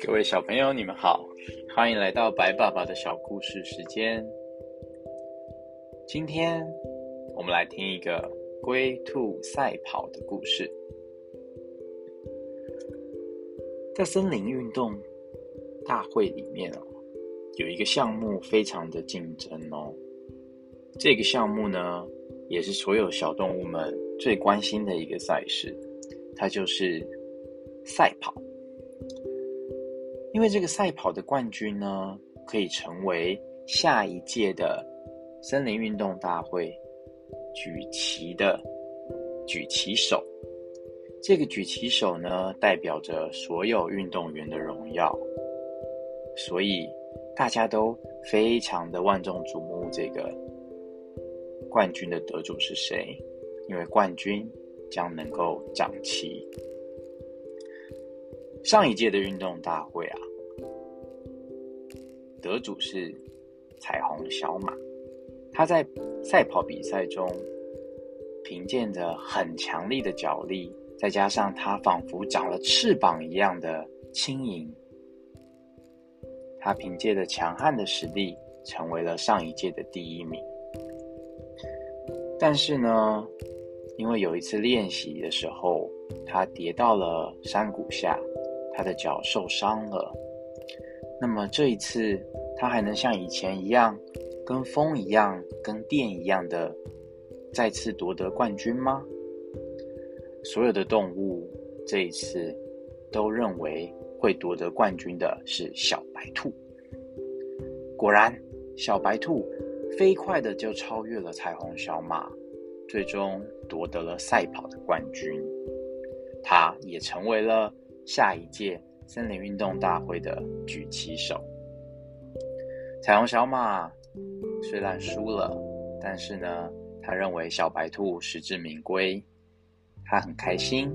各位小朋友，你们好，欢迎来到白爸爸的小故事时间。今天我们来听一个龟兔赛跑的故事。在森林运动大会里面哦，有一个项目非常的竞争哦。这个项目呢，也是所有小动物们最关心的一个赛事，它就是赛跑。因为这个赛跑的冠军呢，可以成为下一届的森林运动大会举旗的举旗手。这个举旗手呢，代表着所有运动员的荣耀，所以大家都非常的万众瞩目这个冠军的得主是谁，因为冠军将能够掌旗。上一届的运动大会啊，得主是彩虹小马。他在赛跑比赛中，凭借着很强力的脚力，再加上他仿佛长了翅膀一样的轻盈，他凭借着强悍的实力，成为了上一届的第一名。但是呢，因为有一次练习的时候，他跌到了山谷下。他的脚受伤了，那么这一次他还能像以前一样，跟风一样，跟电一样的再次夺得冠军吗？所有的动物这一次都认为会夺得冠军的是小白兔。果然，小白兔飞快的就超越了彩虹小马，最终夺得了赛跑的冠军。他也成为了。下一届森林运动大会的举旗手，彩虹小马虽然输了，但是呢，他认为小白兔实至名归，他很开心。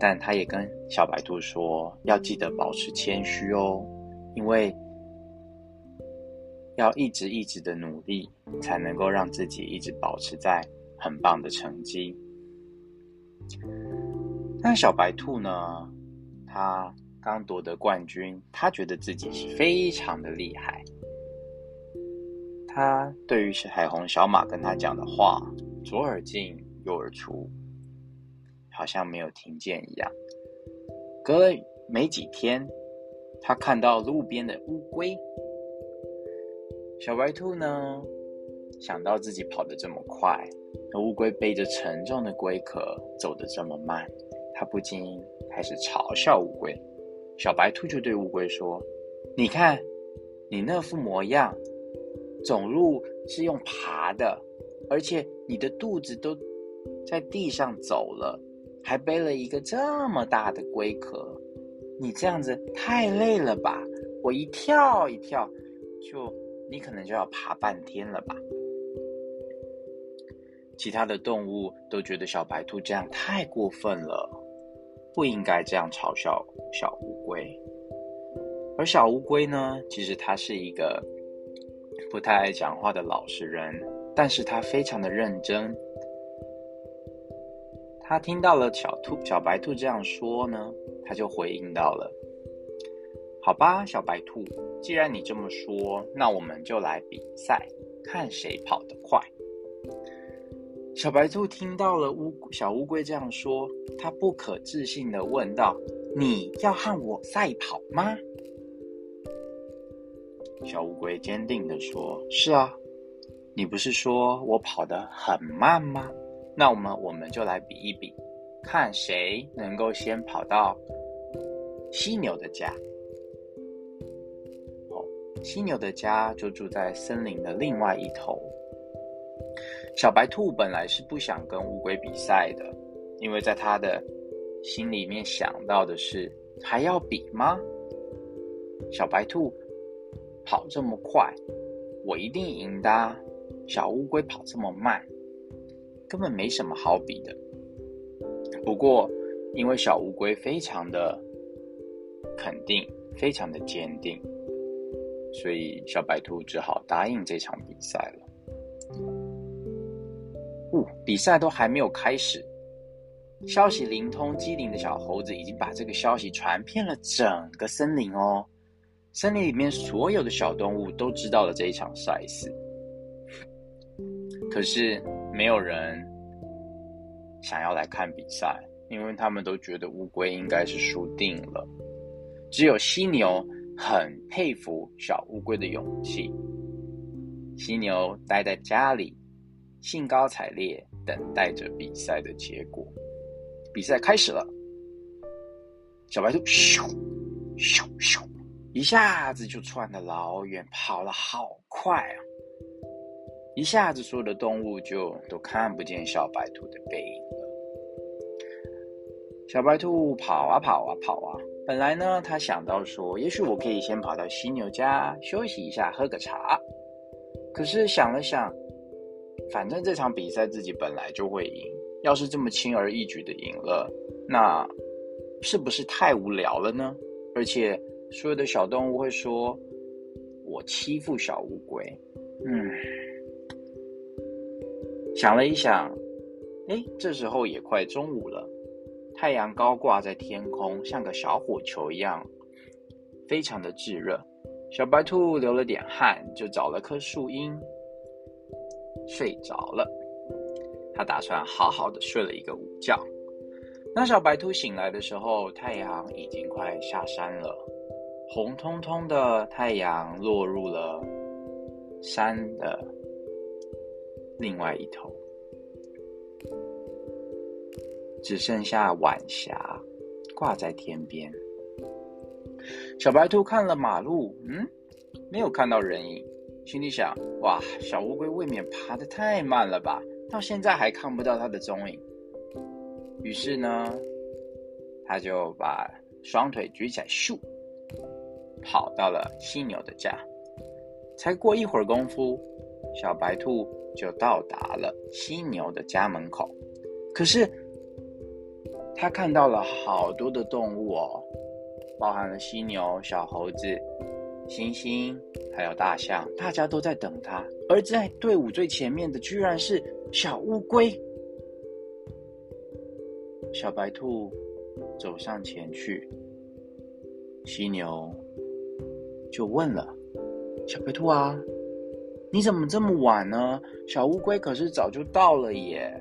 但他也跟小白兔说，要记得保持谦虚哦，因为要一直一直的努力，才能够让自己一直保持在很棒的成绩。那小白兔呢？它刚夺得冠军，它觉得自己是非常的厉害。它对于是海虹小马跟他讲的话，左耳进右耳出，好像没有听见一样。隔了没几天，他看到路边的乌龟。小白兔呢，想到自己跑得这么快，那乌龟背着沉重的龟壳走得这么慢。它不禁开始嘲笑乌龟，小白兔就对乌龟说：“你看，你那副模样，走路是用爬的，而且你的肚子都在地上走了，还背了一个这么大的龟壳，你这样子太累了吧？我一跳一跳，就你可能就要爬半天了吧？”其他的动物都觉得小白兔这样太过分了。不应该这样嘲笑小乌龟，而小乌龟呢？其实它是一个不太爱讲话的老实人，但是他非常的认真。他听到了小兔、小白兔这样说呢，他就回应到了：“好吧，小白兔，既然你这么说，那我们就来比赛，看谁跑得快。”小白兔听到了乌小乌龟这样说，它不可置信的问道：“你要和我赛跑吗？”小乌龟坚定的说：“是啊，你不是说我跑得很慢吗？那我们我们就来比一比，看谁能够先跑到犀牛的家。”犀牛的家就住在森林的另外一头。小白兔本来是不想跟乌龟比赛的，因为在他的心里面想到的是还要比吗？小白兔跑这么快，我一定赢的。小乌龟跑这么慢，根本没什么好比的。不过，因为小乌龟非常的肯定，非常的坚定，所以小白兔只好答应这场比赛了。呜，比赛都还没有开始，消息灵通，机灵的小猴子已经把这个消息传遍了整个森林哦。森林里面所有的小动物都知道了这一场赛事，可是没有人想要来看比赛，因为他们都觉得乌龟应该是输定了。只有犀牛很佩服小乌龟的勇气。犀牛待在家里，兴高采烈等待着比赛的结果。比赛开始了，小白兔咻咻咻。一下子就窜得老远，跑了好快啊！一下子，所有的动物就都看不见小白兔的背影了。小白兔跑啊跑啊跑啊，本来呢，他想到说，也许我可以先跑到犀牛家休息一下，喝个茶。可是想了想，反正这场比赛自己本来就会赢，要是这么轻而易举的赢了，那是不是太无聊了呢？而且。所有的小动物会说：“我欺负小乌龟。”嗯，想了一想，哎，这时候也快中午了，太阳高挂在天空，像个小火球一样，非常的炙热。小白兔流了点汗，就找了棵树荫睡着了。他打算好好的睡了一个午觉。当小白兔醒来的时候，太阳已经快下山了。红彤彤的太阳落入了山的另外一头，只剩下晚霞挂在天边。小白兔看了马路，嗯，没有看到人影，心里想：哇，小乌龟未免爬得太慢了吧？到现在还看不到它的踪影。于是呢，它就把双腿举起来，咻！跑到了犀牛的家，才过一会儿功夫，小白兔就到达了犀牛的家门口。可是，他看到了好多的动物哦，包含了犀牛、小猴子、猩猩，还有大象，大家都在等他。而在队伍最前面的，居然是小乌龟。小白兔走上前去，犀牛。就问了小白兔啊，你怎么这么晚呢？小乌龟可是早就到了耶。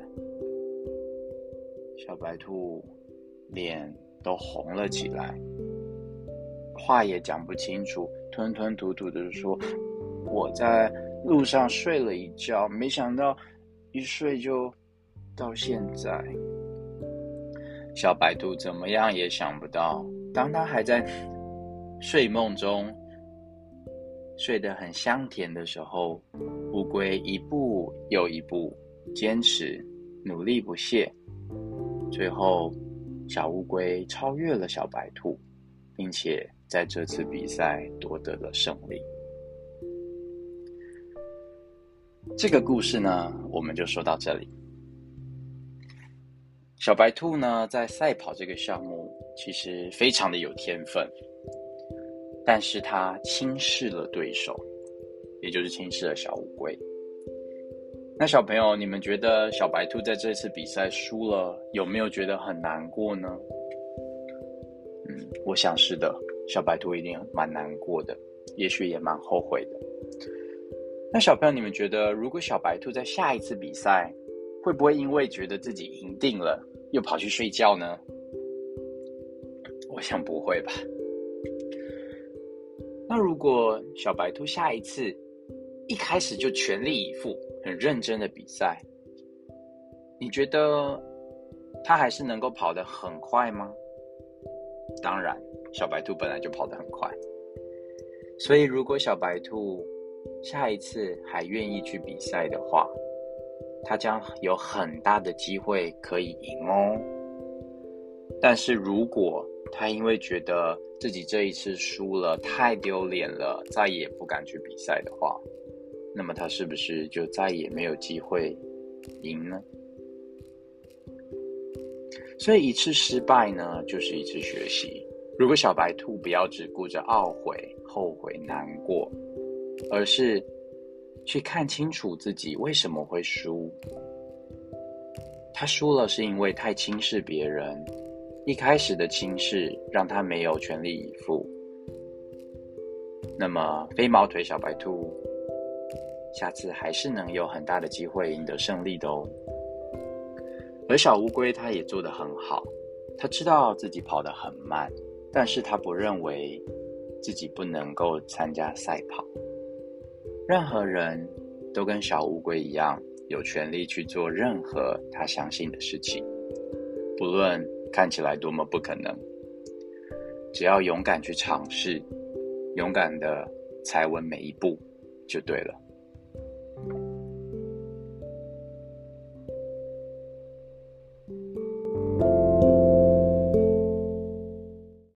小白兔脸都红了起来，话也讲不清楚，吞吞吐吐的说：“我在路上睡了一觉，没想到一睡就到现在。”小白兔怎么样也想不到，当他还在睡梦中。睡得很香甜的时候，乌龟一步又一步坚持努力不懈，最后小乌龟超越了小白兔，并且在这次比赛夺得了胜利。这个故事呢，我们就说到这里。小白兔呢，在赛跑这个项目其实非常的有天分。但是他轻视了对手，也就是轻视了小乌龟。那小朋友，你们觉得小白兔在这次比赛输了，有没有觉得很难过呢？嗯，我想是的，小白兔一定蛮难过的，也许也蛮后悔的。那小朋友，你们觉得，如果小白兔在下一次比赛，会不会因为觉得自己赢定了，又跑去睡觉呢？我想不会吧。那如果小白兔下一次一开始就全力以赴、很认真的比赛，你觉得他还是能够跑得很快吗？当然，小白兔本来就跑得很快，所以如果小白兔下一次还愿意去比赛的话，他将有很大的机会可以赢哦。但是如果他因为觉得自己这一次输了太丢脸了，再也不敢去比赛的话，那么他是不是就再也没有机会赢呢？所以一次失败呢，就是一次学习。如果小白兔不要只顾着懊悔、后悔、难过，而是去看清楚自己为什么会输。他输了是因为太轻视别人，一开始的轻视让他没有全力以赴。那么飞毛腿小白兔，下次还是能有很大的机会赢得胜利的哦。而小乌龟它也做得很好，它知道自己跑得很慢，但是它不认为自己不能够参加赛跑。任何人都跟小乌龟一样，有权利去做任何他相信的事情，不论看起来多么不可能，只要勇敢去尝试，勇敢的踩稳每一步，就对了。